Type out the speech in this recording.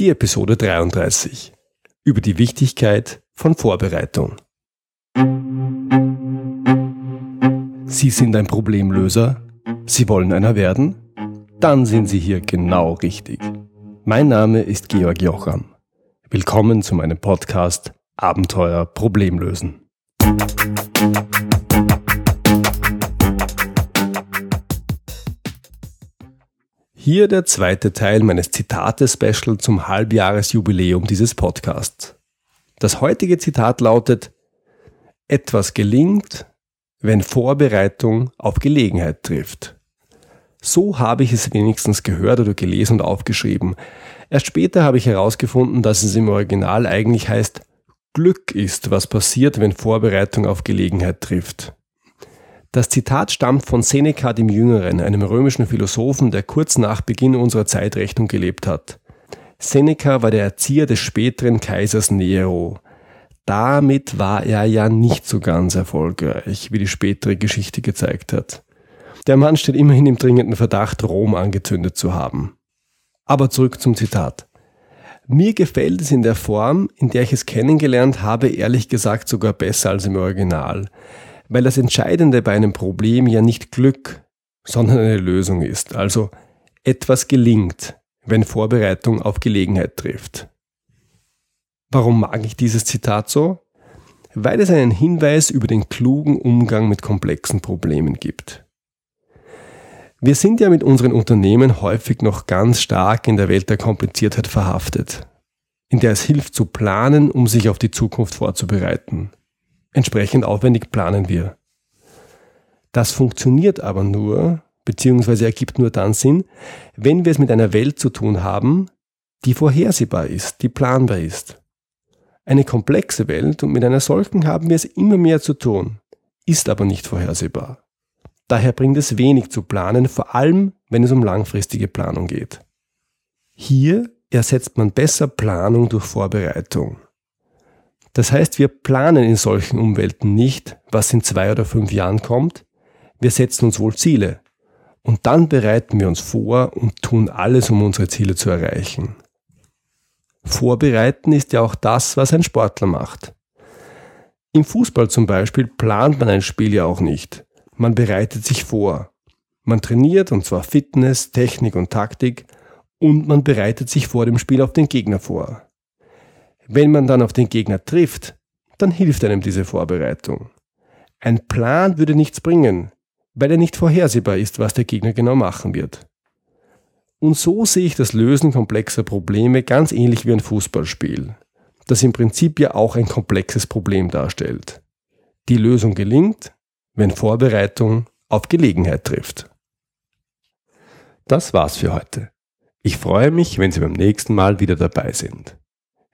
Die Episode 33 über die Wichtigkeit von Vorbereitung. Sie sind ein Problemlöser? Sie wollen einer werden? Dann sind Sie hier genau richtig. Mein Name ist Georg Jocham. Willkommen zu meinem Podcast Abenteuer Problemlösen. Hier der zweite Teil meines Zitate-Special zum Halbjahresjubiläum dieses Podcasts. Das heutige Zitat lautet, etwas gelingt, wenn Vorbereitung auf Gelegenheit trifft. So habe ich es wenigstens gehört oder gelesen und aufgeschrieben. Erst später habe ich herausgefunden, dass es im Original eigentlich heißt, Glück ist, was passiert, wenn Vorbereitung auf Gelegenheit trifft. Das Zitat stammt von Seneca dem Jüngeren, einem römischen Philosophen, der kurz nach Beginn unserer Zeitrechnung gelebt hat. Seneca war der Erzieher des späteren Kaisers Nero. Damit war er ja nicht so ganz erfolgreich, wie die spätere Geschichte gezeigt hat. Der Mann steht immerhin im dringenden Verdacht, Rom angezündet zu haben. Aber zurück zum Zitat. Mir gefällt es in der Form, in der ich es kennengelernt habe, ehrlich gesagt sogar besser als im Original, weil das Entscheidende bei einem Problem ja nicht Glück, sondern eine Lösung ist, also etwas gelingt, wenn Vorbereitung auf Gelegenheit trifft. Warum mag ich dieses Zitat so? Weil es einen Hinweis über den klugen Umgang mit komplexen Problemen gibt. Wir sind ja mit unseren Unternehmen häufig noch ganz stark in der Welt der Kompliziertheit verhaftet, in der es hilft zu planen, um sich auf die Zukunft vorzubereiten. Entsprechend aufwendig planen wir. Das funktioniert aber nur, beziehungsweise ergibt nur dann Sinn, wenn wir es mit einer Welt zu tun haben, die vorhersehbar ist, die planbar ist. Eine komplexe Welt und mit einer solchen haben wir es immer mehr zu tun, ist aber nicht vorhersehbar. Daher bringt es wenig zu planen, vor allem wenn es um langfristige Planung geht. Hier ersetzt man besser Planung durch Vorbereitung. Das heißt, wir planen in solchen Umwelten nicht, was in zwei oder fünf Jahren kommt. Wir setzen uns wohl Ziele. Und dann bereiten wir uns vor und tun alles, um unsere Ziele zu erreichen. Vorbereiten ist ja auch das, was ein Sportler macht. Im Fußball zum Beispiel plant man ein Spiel ja auch nicht. Man bereitet sich vor. Man trainiert, und zwar Fitness, Technik und Taktik, und man bereitet sich vor dem Spiel auf den Gegner vor. Wenn man dann auf den Gegner trifft, dann hilft einem diese Vorbereitung. Ein Plan würde nichts bringen, weil er nicht vorhersehbar ist, was der Gegner genau machen wird. Und so sehe ich das Lösen komplexer Probleme ganz ähnlich wie ein Fußballspiel, das im Prinzip ja auch ein komplexes Problem darstellt. Die Lösung gelingt, wenn Vorbereitung auf Gelegenheit trifft. Das war's für heute. Ich freue mich, wenn Sie beim nächsten Mal wieder dabei sind.